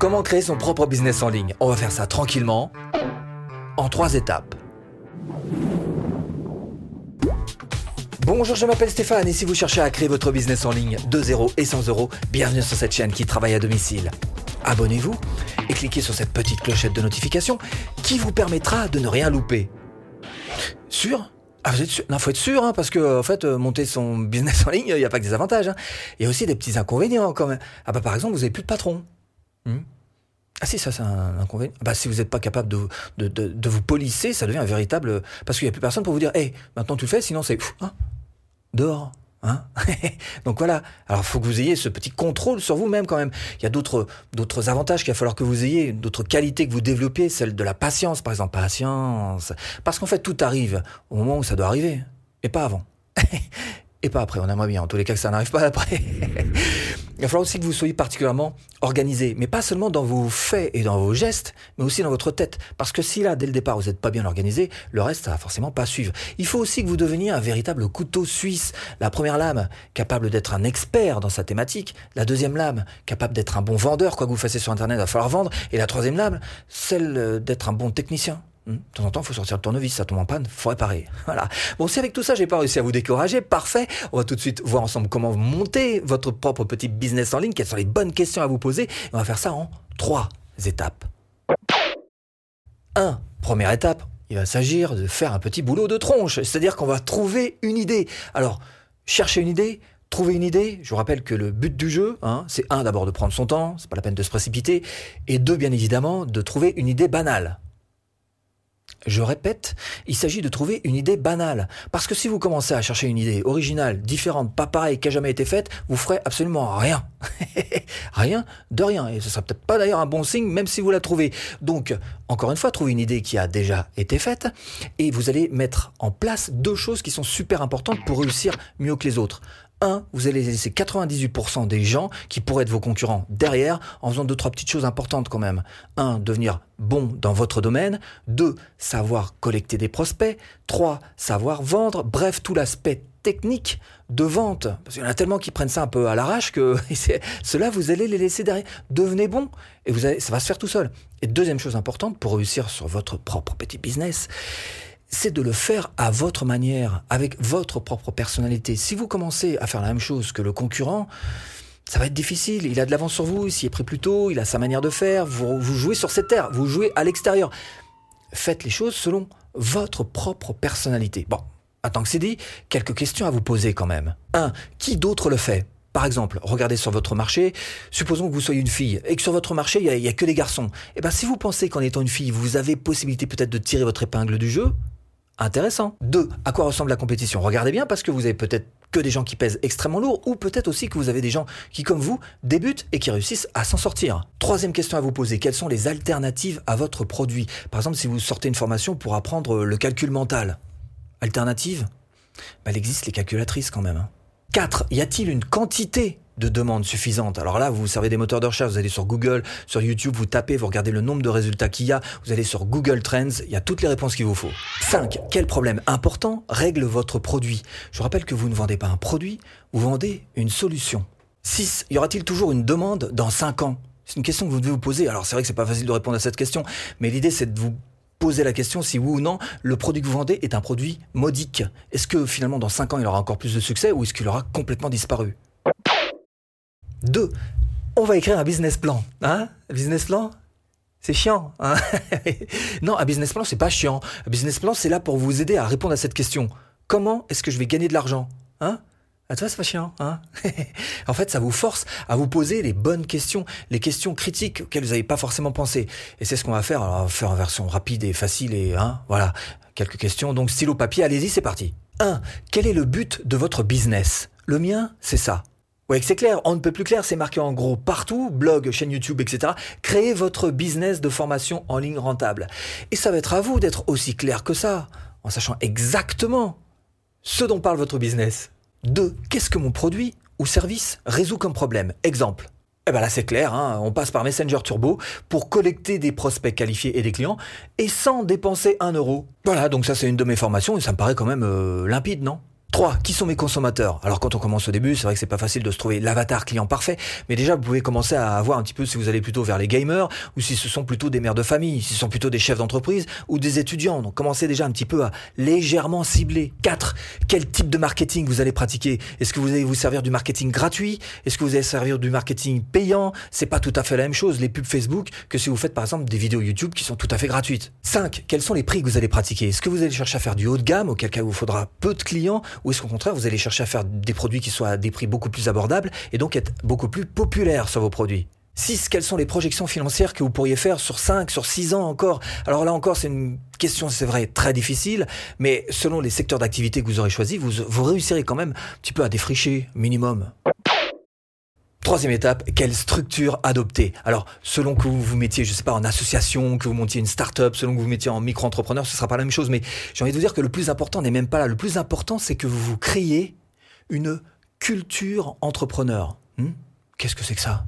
Comment créer son propre business en ligne? On va faire ça tranquillement, en trois étapes. Bonjour, je m'appelle Stéphane et si vous cherchez à créer votre business en ligne de 0 et 100 euros, bienvenue sur cette chaîne qui travaille à domicile. Abonnez-vous et cliquez sur cette petite clochette de notification qui vous permettra de ne rien louper. Sûr? Ah, vous êtes sûr? Non, faut être sûr, hein, parce que en fait, euh, monter son business en ligne, il n'y a pas que des avantages. Hein. Il y a aussi des petits inconvénients quand même. Ah bah par exemple, vous n'avez plus de patron. Hmm. ah si, ça c'est un inconvénient. Bah si vous n'êtes pas capable de, de, de, vous polisser, ça devient un véritable... Parce qu'il n'y a plus personne pour vous dire, hé, maintenant tu le fais, sinon c'est... Hein, dehors. Hein Donc voilà. Alors, faut que vous ayez ce petit contrôle sur vous-même quand même. Il y a d'autres d'autres avantages qu'il va falloir que vous ayez, d'autres qualités que vous développez, celle de la patience, par exemple, patience. Parce qu'en fait, tout arrive au moment où ça doit arriver, et pas avant. et pas après. On aimerait bien, en tous les cas, que ça n'arrive pas après. Il va falloir aussi que vous soyez particulièrement organisé, mais pas seulement dans vos faits et dans vos gestes, mais aussi dans votre tête. Parce que si là, dès le départ, vous n'êtes pas bien organisé, le reste, ça va forcément pas suivre. Il faut aussi que vous deveniez un véritable couteau suisse. La première lame, capable d'être un expert dans sa thématique. La deuxième lame, capable d'être un bon vendeur. Quoi que vous fassiez sur Internet, il va falloir vendre. Et la troisième lame, celle euh, d'être un bon technicien. Hmm. De temps en temps, il faut sortir le tournevis, ça tombe en panne, faut réparer. Voilà. Bon, si avec tout ça, j'ai pas réussi à vous décourager, parfait. On va tout de suite voir ensemble comment monter votre propre petit business en ligne, quelles sont les bonnes questions à vous poser. on va faire ça en trois étapes. 1. Première étape, il va s'agir de faire un petit boulot de tronche, c'est-à-dire qu'on va trouver une idée. Alors, chercher une idée, trouver une idée. Je vous rappelle que le but du jeu, hein, c'est un d'abord de prendre son temps, c'est pas la peine de se précipiter, et deux, bien évidemment, de trouver une idée banale. Je répète, il s'agit de trouver une idée banale. Parce que si vous commencez à chercher une idée originale, différente, pas pareille, qui a jamais été faite, vous ferez absolument rien. rien de rien. Et ce sera peut-être pas d'ailleurs un bon signe, même si vous la trouvez. Donc, encore une fois, trouvez une idée qui a déjà été faite et vous allez mettre en place deux choses qui sont super importantes pour réussir mieux que les autres. 1, vous allez laisser 98% des gens qui pourraient être vos concurrents derrière en faisant deux, trois petites choses importantes quand même. 1, devenir bon dans votre domaine. 2, savoir collecter des prospects. 3, savoir vendre. Bref, tout l'aspect technique de vente. Parce qu'il y en a tellement qui prennent ça un peu à l'arrache que cela, vous allez les laisser derrière. Devenez bon et vous allez, ça va se faire tout seul. Et deuxième chose importante pour réussir sur votre propre petit business, c'est de le faire à votre manière, avec votre propre personnalité. Si vous commencez à faire la même chose que le concurrent, ça va être difficile. Il a de l'avance sur vous, il s'y est pris plus tôt, il a sa manière de faire. Vous, jouez sur cette terre, vous jouez à l'extérieur. Faites les choses selon votre propre personnalité. Bon, attends que c'est dit, quelques questions à vous poser quand même. 1. Qui d'autre le fait? Par exemple, regardez sur votre marché, supposons que vous soyez une fille et que sur votre marché, il n'y a, a, que des garçons. Eh bien, si vous pensez qu'en étant une fille, vous avez possibilité peut-être de tirer votre épingle du jeu, intéressant. Deux, à quoi ressemble la compétition? Regardez bien parce que vous avez peut-être que des gens qui pèsent extrêmement lourd ou peut-être aussi que vous avez des gens qui, comme vous, débutent et qui réussissent à s'en sortir. Troisième question à vous poser, quelles sont les alternatives à votre produit? Par exemple, si vous sortez une formation pour apprendre le calcul mental, alternative? Bah, Il existe les calculatrices quand même. 4. Hein. Y a-t-il une quantité de demandes suffisantes. Alors là, vous servez des moteurs de recherche, vous allez sur Google, sur YouTube, vous tapez, vous regardez le nombre de résultats qu'il y a, vous allez sur Google Trends, il y a toutes les réponses qu'il vous faut. 5. Quel problème important règle votre produit? Je rappelle que vous ne vendez pas un produit, vous vendez une solution. 6. Y aura-t-il toujours une demande dans 5 ans? C'est une question que vous devez vous poser. Alors c'est vrai que c'est pas facile de répondre à cette question, mais l'idée c'est de vous poser la question si oui ou non le produit que vous vendez est un produit modique. Est-ce que finalement dans 5 ans il aura encore plus de succès ou est-ce qu'il aura complètement disparu? Deux, on va écrire un business plan. Hein un business plan c'est chiant. Hein non, un business plan, c'est pas chiant. Un business plan, c'est là pour vous aider à répondre à cette question. Comment est-ce que je vais gagner de l'argent Hein? À toi, c'est pas chiant, hein En fait, ça vous force à vous poser les bonnes questions, les questions critiques auxquelles vous n'avez pas forcément pensé. Et c'est ce qu'on va faire. Alors, on va faire en version rapide et facile et, hein, voilà, quelques questions. Donc, stylo papier, allez-y, c'est parti. 1. Quel est le but de votre business? Le mien, c'est ça. Oui, c'est clair, on ne peut plus clair, c'est marqué en gros partout, blog, chaîne YouTube, etc. Créez votre business de formation en ligne rentable. Et ça va être à vous d'être aussi clair que ça, en sachant exactement ce dont parle votre business. 2. Qu'est-ce que mon produit ou service résout comme problème? Exemple. Eh ben là c'est clair, hein, on passe par Messenger Turbo pour collecter des prospects qualifiés et des clients et sans dépenser un euro. Voilà, donc ça c'est une de mes formations et ça me paraît quand même euh, limpide, non? 3. Qui sont mes consommateurs? Alors quand on commence au début, c'est vrai que c'est pas facile de se trouver l'avatar client parfait, mais déjà vous pouvez commencer à avoir un petit peu si vous allez plutôt vers les gamers ou si ce sont plutôt des mères de famille, si ce sont plutôt des chefs d'entreprise ou des étudiants. Donc commencez déjà un petit peu à légèrement cibler. 4. Quel type de marketing vous allez pratiquer? Est-ce que vous allez vous servir du marketing gratuit? Est-ce que vous allez servir du marketing payant? C'est pas tout à fait la même chose les pubs Facebook que si vous faites par exemple des vidéos YouTube qui sont tout à fait gratuites. 5. Quels sont les prix que vous allez pratiquer? Est-ce que vous allez chercher à faire du haut de gamme auquel cas vous faudra peu de clients ou est-ce qu'au contraire, vous allez chercher à faire des produits qui soient à des prix beaucoup plus abordables et donc être beaucoup plus populaires sur vos produits? 6. Quelles sont les projections financières que vous pourriez faire sur 5, sur 6 ans encore? Alors là encore, c'est une question, c'est vrai, très difficile, mais selon les secteurs d'activité que vous aurez choisis, vous, vous réussirez quand même un petit peu à défricher minimum. Troisième étape, quelle structure adopter? Alors, selon que vous vous mettiez, je sais pas, en association, que vous montiez une start-up, selon que vous vous mettiez en micro-entrepreneur, ce sera pas la même chose. Mais j'ai envie de vous dire que le plus important n'est même pas là. Le plus important, c'est que vous vous créez une culture entrepreneur. Hmm? Qu'est-ce que c'est que ça?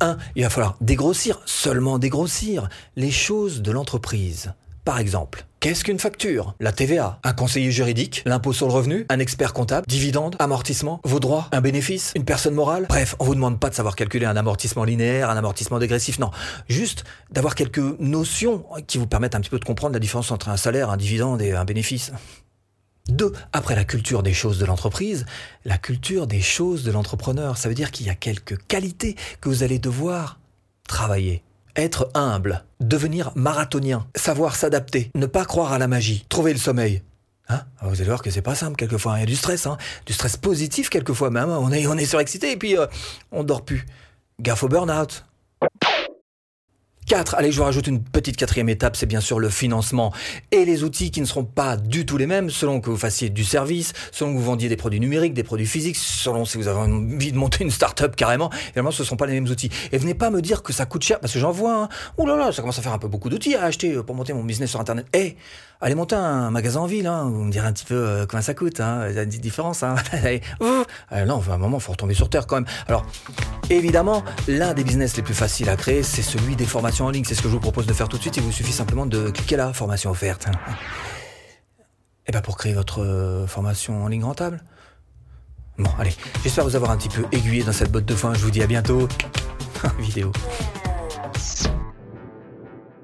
Un, il va falloir dégrossir, seulement dégrossir les choses de l'entreprise. Par exemple, Qu'est-ce qu'une facture? La TVA, un conseiller juridique, l'impôt sur le revenu, un expert comptable, dividendes, amortissement, vos droits, un bénéfice, une personne morale? Bref, on vous demande pas de savoir calculer un amortissement linéaire, un amortissement dégressif, non. Juste d'avoir quelques notions qui vous permettent un petit peu de comprendre la différence entre un salaire, un dividende et un bénéfice. Deux, après la culture des choses de l'entreprise, la culture des choses de l'entrepreneur. Ça veut dire qu'il y a quelques qualités que vous allez devoir travailler être humble, devenir marathonien, savoir s'adapter, ne pas croire à la magie, trouver le sommeil. Hein? Ah, vous allez voir que c'est pas simple quelquefois. Il y a du stress, hein du stress positif quelquefois même. On est, on est surexcité et puis euh, on dort plus. Gaffe au burn-out. 4. Allez, je vous rajoute une petite quatrième étape, c'est bien sûr le financement et les outils qui ne seront pas du tout les mêmes selon que vous fassiez du service, selon que vous vendiez des produits numériques, des produits physiques, selon si vous avez envie de monter une start-up carrément. Évidemment, ce ne sont pas les mêmes outils. Et venez pas me dire que ça coûte cher parce que j'en vois. Hein. Ouh là là, ça commence à faire un peu beaucoup d'outils à acheter pour monter mon business sur Internet. Eh, allez monter un magasin en ville. Hein. Vous me direz un petit peu euh, combien ça coûte. Hein. Il y a une petite différence. Hein. euh, non, à un moment, faut retomber sur terre quand même. Alors, évidemment, l'un des business les plus faciles à créer, c'est celui des formations en ligne. C'est ce que je vous propose de faire tout de suite. Il vous suffit simplement de cliquer là, formation offerte. Et eh bien pour créer votre euh, formation en ligne rentable. Bon, allez, j'espère vous avoir un petit peu aiguillé dans cette botte de foin. Je vous dis à bientôt. Vidéo.